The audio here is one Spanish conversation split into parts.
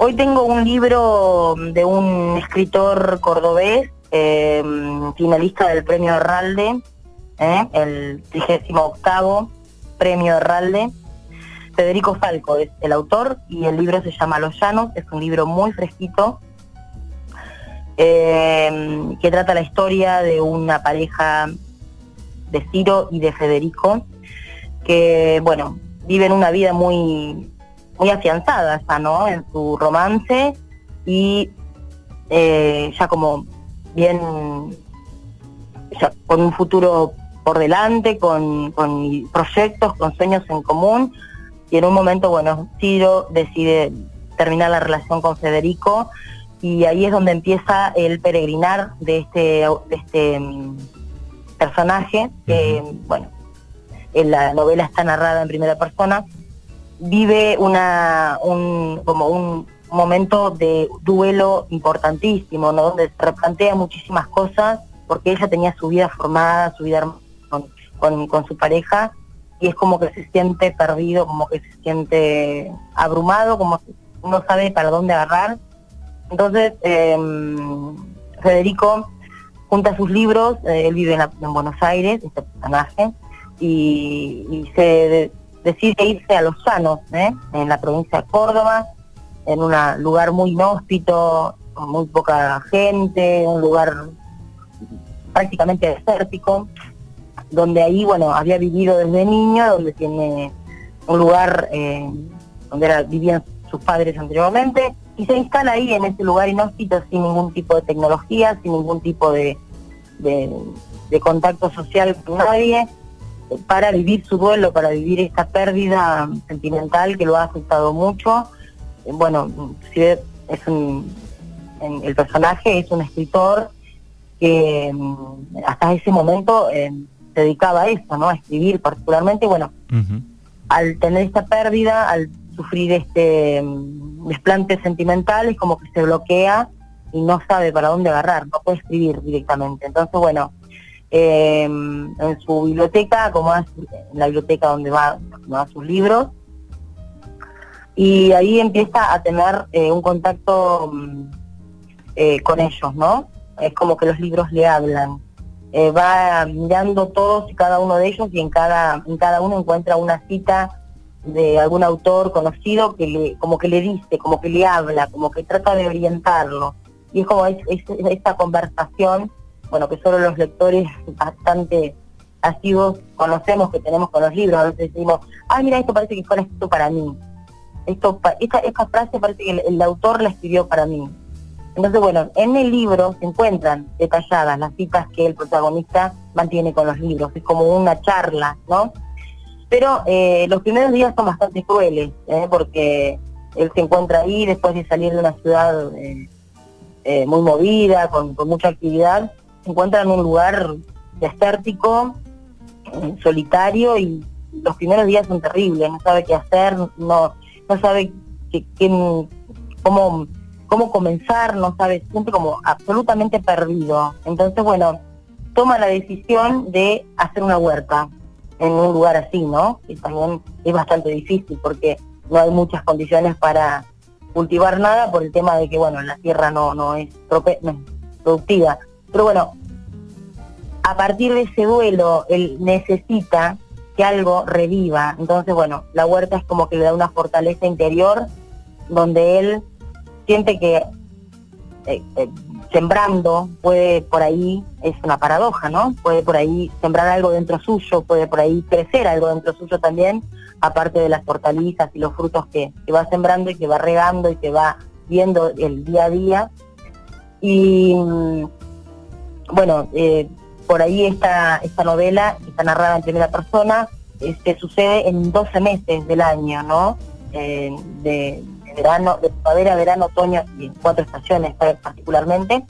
Hoy tengo un libro de un escritor cordobés, eh, finalista del premio Herralde, ¿eh? el 38 premio Herralde. Federico Falco es el autor y el libro se llama Los Llanos, es un libro muy fresquito eh, que trata la historia de una pareja de Ciro y de Federico que, bueno, viven una vida muy, muy afianzada ya, ¿no? En su romance y eh, ya como bien, con un futuro por delante, con, proyectos, con sueños en común. Y en un momento, bueno, Ciro decide terminar la relación con Federico y ahí es donde empieza el peregrinar de este, de este mm, personaje, que, bueno, en la novela está narrada en primera persona, vive una, un, como un momento de duelo importantísimo, ¿no? donde se replantea muchísimas cosas, porque ella tenía su vida formada, su vida con, con, su pareja, y es como que se siente perdido, como que se siente abrumado, como no sabe para dónde agarrar. Entonces, em, Federico junta sus libros, eh, él vive en, Buenos Aires, este personaje, y, y se decide irse a Los Llanos, ¿eh? en la provincia de Córdoba, en un lugar muy inhóspito, con muy poca gente, un lugar prácticamente desértico, donde ahí, bueno, había vivido desde niño, donde tiene un lugar eh, donde vivían sus padres anteriormente, y se instala ahí en ese lugar inhóspito sin ningún tipo de tecnología, sin ningún tipo de, de contacto social con nadie, para vivir su duelo, para vivir esta pérdida sentimental que lo ha afectado mucho. Eh, bueno, es un, el personaje es un escritor que mm, hasta ese momento eh, se dedicaba a eso, ¿no? A escribir particularmente. Bueno, al tener esta pérdida, al sufrir este mm, desplante sentimental, es como que se bloquea y no sabe para dónde agarrar, no puede escribir directamente. Entonces, bueno, eh, en su biblioteca, como en la biblioteca donde va, a sus libros, y ahí empieza a tener eh, un contacto mm, eh, con ellos, ¿no? Es como que los libros le hablan. Eh, va mirando todos y cada uno de ellos y en cada, en cada uno encuentra una cita de algún autor conocido que le, como que le dice, como que le habla, como que trata de orientarlo. Y es como es, esta conversación bueno, que solo los lectores bastante asiduos conocemos que tenemos con los libros, a veces decimos, ay mira, esto parece que fue escrito para mí. Esto, esta, esta frase parece que el, autor la escribió para mí. Entonces, bueno, en el libro se encuentran detalladas las citas que el protagonista mantiene con los libros, es como una charla, ¿no? Pero eh, los primeros días son bastante crueles, ¿eh? porque él se encuentra ahí después de salir de una ciudad eh, muy movida, con, con mucha actividad, encuentra en un lugar desértico, solitario y los primeros días son terribles, no sabe qué hacer, no, no sabe qué, cómo, cómo comenzar, no sabe, siempre como absolutamente perdido. Entonces, bueno, toma la decisión de hacer una huerta en un lugar así, ¿no? Y también es bastante difícil porque no hay muchas condiciones para cultivar nada por el tema de que, bueno, la tierra no, no es productiva. Pero bueno, a partir de ese duelo, él necesita que algo reviva. Entonces, bueno, la huerta es como que le da una fortaleza interior donde él siente que eh, eh, sembrando puede por ahí, es una paradoja, ¿no? Puede por ahí sembrar algo dentro suyo, puede por ahí crecer algo dentro suyo también, aparte de las hortalizas y los frutos que, que va sembrando y que va regando y que va viendo el día a día. Y mm, bueno, eh, por ahí esta, esta novela está narrada en primera persona, este, sucede en 12 meses del año, ¿no? Eh, de, verano, de primavera, verano, otoño y en cuatro estaciones particularmente.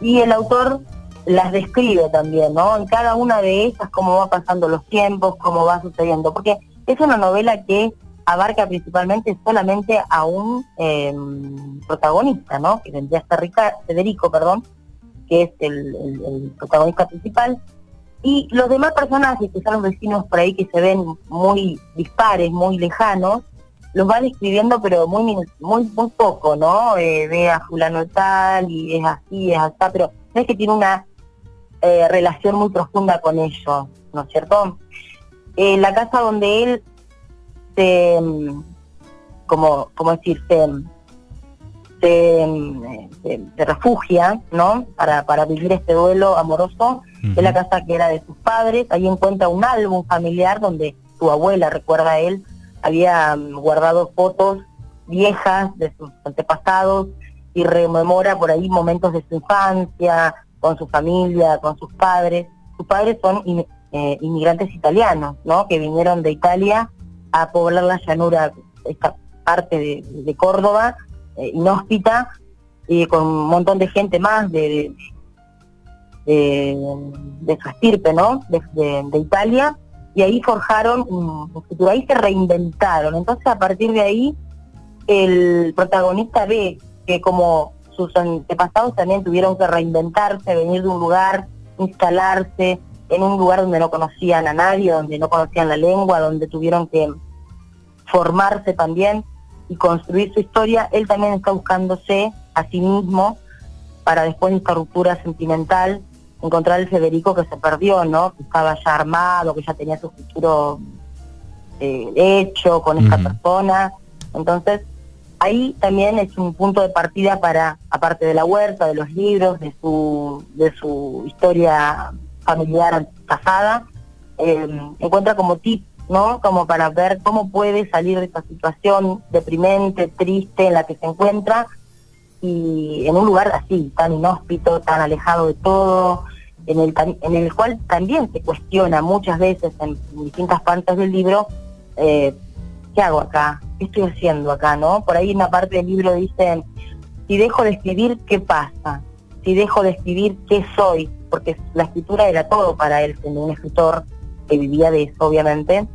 Y el autor las describe también, ¿no? En cada una de esas, cómo va pasando los tiempos, cómo va sucediendo, porque es una novela que abarca principalmente solamente a un eh, protagonista, ¿no? Que vendría a ser Federico, perdón, que es el, protagonista principal, y los demás personajes, que son los vecinos por ahí que se ven muy dispares, muy lejanos, los va describiendo, pero muy muy muy poco, ¿no? Eh, ve a fulano tal y es así, es así, pero es que tiene una eh, relación muy profunda con ellos, ¿no es cierto? Eh, la casa donde él se, mm, como, como decir, se, se, refugia, ¿no? Para, para vivir este duelo amoroso, es la casa que era de sus padres, ahí encuentra un álbum familiar donde su abuela, recuerda a él, había mm, guardado fotos viejas de sus antepasados y rememora por ahí momentos de su infancia, con su familia, con sus padres. Sus padres son eh, inmigrantes italianos, ¿no? Que vinieron de Italia a poblar la llanura, esta parte de, Córdoba, inhóspita, y con un montón de gente más de, de, de estirpe, ¿no? de Italia, y ahí forjaron un, futuro, ahí se reinventaron. Entonces a partir de ahí el protagonista ve que como sus antepasados también tuvieron que reinventarse, venir de un lugar, instalarse en un lugar donde no conocían a nadie, donde no conocían la lengua, donde tuvieron que formarse también y construir su historia, él también está buscándose a sí mismo para después de esta ruptura sentimental encontrar el Federico que se perdió, ¿no? Que estaba ya armado, que ya tenía su futuro eh, hecho con esta persona. Entonces, ahí también es un punto de partida para, aparte de la huerta, de los libros, de su, de su historia familiar pasada, eh, encuentra como tip, ¿no? Como para ver cómo puede salir de esta situación deprimente, triste en la que se encuentra y en un lugar así, tan inhóspito, tan alejado de todo, en el, en el cual también se cuestiona muchas veces en, distintas partes del libro, eh, ¿qué hago acá? ¿Qué estoy haciendo acá? ¿no? Por ahí en una parte del libro dicen, si dejo de escribir, ¿qué pasa? Si dejo de escribir, ¿qué soy? Porque la escritura era todo para él, siendo un escritor que vivía de eso, obviamente,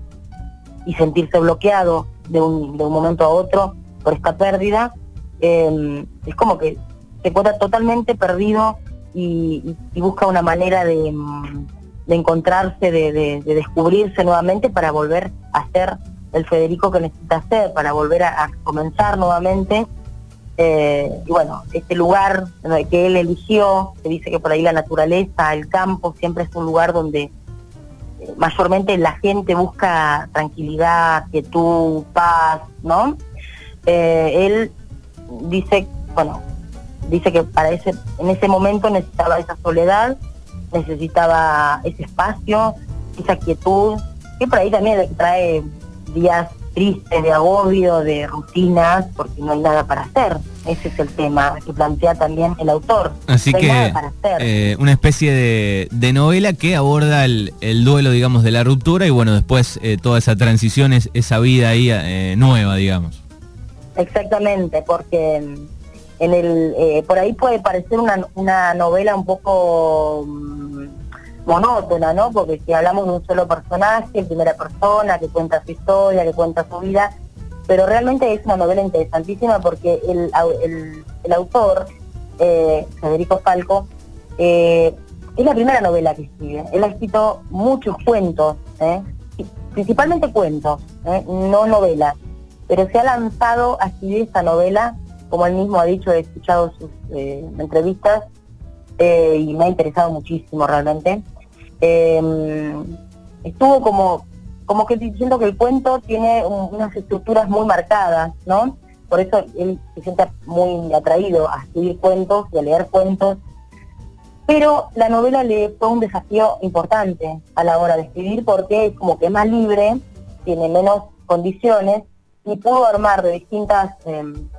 y sentirse bloqueado de un, de un momento a otro por esta pérdida, eh, es como que se encuentra totalmente perdido y, busca una manera de, encontrarse, de, descubrirse nuevamente para volver a ser el Federico que necesita ser, para volver a, comenzar nuevamente. Eh, y bueno, este lugar que él eligió, que dice que por ahí la naturaleza, el campo, siempre es un lugar donde mayormente la gente busca tranquilidad, quietud, paz, ¿no? Eh, él dice, bueno, dice que para ese, en ese momento necesitaba esa soledad, necesitaba ese espacio, esa quietud, que por ahí también trae días tristes, de agobio, de rutinas, porque no hay nada para hacer. Ese es el tema que plantea también el autor. Así que eh, una especie de, novela que aborda el, duelo, digamos, de la ruptura y bueno, después eh, toda esa transición, es, esa vida ahí eh, nueva, digamos. Exactamente, porque en el por ahí puede parecer una, una novela un poco mm, monótona, ¿no? Porque si hablamos de un solo personaje, en primera persona, que cuenta su historia, que cuenta su vida, pero realmente es una novela interesantísima porque el, el, autor, eh, Federico Falco, eh, es la primera novela que escribe. Él ha escrito muchos cuentos, principalmente cuentos, no novelas, pero se ha lanzado a escribir esta novela como él mismo ha dicho, he escuchado sus eh, entrevistas eh, y me ha interesado muchísimo realmente. Em, estuvo como, como que diciendo que el cuento tiene unas estructuras muy marcadas, ¿no? Por eso él se siente muy atraído a escribir cuentos y a leer cuentos. Pero la novela le fue un desafío importante a la hora de escribir porque es como que más libre, tiene menos condiciones y pudo armar de distintas em,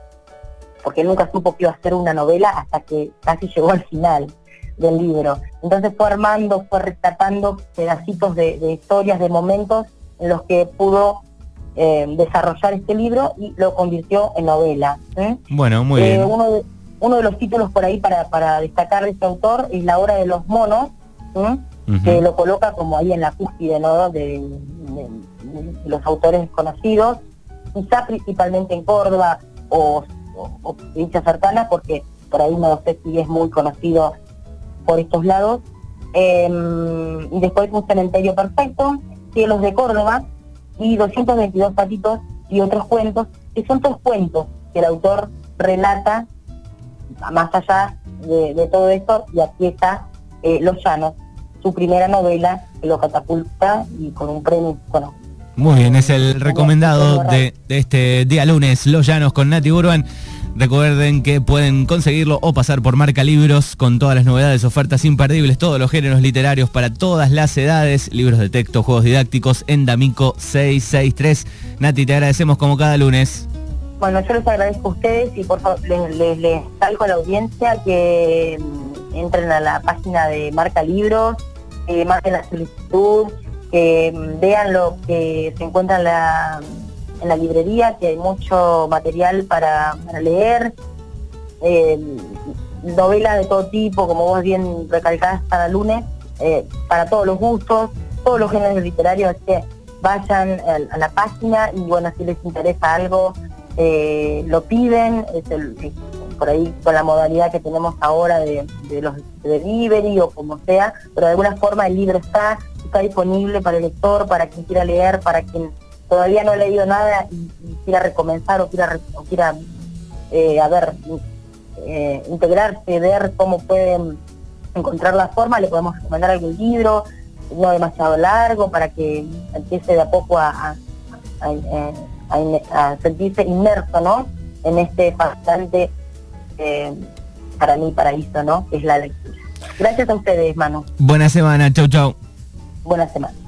porque nunca supo que iba a ser una novela hasta que casi llegó al final del libro. Entonces fue armando, fue rescatando pedacitos de, historias, de momentos en los que pudo eh, desarrollar este libro y lo convirtió en novela. Bueno, muy bien. Eh, uno, de, uno de los títulos por ahí para, para destacar de este autor es La hora de los monos, que lo coloca como ahí en la cúspide ¿no? de, de los autores conocidos, quizá principalmente en Córdoba o o, provincias cercanas, porque por ahí no sé si es muy conocido por estos lados. Em, y después un cementerio perfecto, cielos de Córdoba y 222 patitos y otros cuentos, que son todos cuentos que el autor relata más allá de, todo esto, y aquí está eh, Los Llanos, su primera novela que lo catapulta y con un premio, bueno. Muy bien, es el recomendado de, de este día lunes, Los Llanos con Nati Urban. Recuerden que pueden conseguirlo o pasar por Marca Libros con todas las novedades, ofertas imperdibles, todos los géneros literarios para todas las edades, libros de texto, juegos didácticos en D'Amico 663. Nati, te agradecemos como cada lunes. Bueno, yo les agradezco a ustedes y por favor les, salgo a la audiencia que mm, entren a la página de Marca Libros, que marquen la solicitud, que mm, vean lo que se encuentra en la en la librería, que hay mucho material para, leer, eh, novelas de todo tipo, como vos bien recalcás cada lunes, eh, para todos los gustos, todos los géneros literarios, que vayan a, la página y bueno, si les interesa algo, eh, lo piden, por ahí con la modalidad que tenemos ahora de, los delivery o como sea, pero de alguna forma el libro está, está disponible para el lector, para quien quiera leer, para quien todavía no he leído nada y, quiera recomenzar o quiera, o quiera eh, a ver, eh, integrarse, ver cómo pueden encontrar la forma, le podemos recomendar algún libro, no demasiado largo, para que empiece de a poco a, a, sentirse inmerso ¿no? en este bastante, eh, para mí, paraíso, ¿no? que es la lectura. Gracias a ustedes, Manu. Buena semana, chau chau. Buena semana.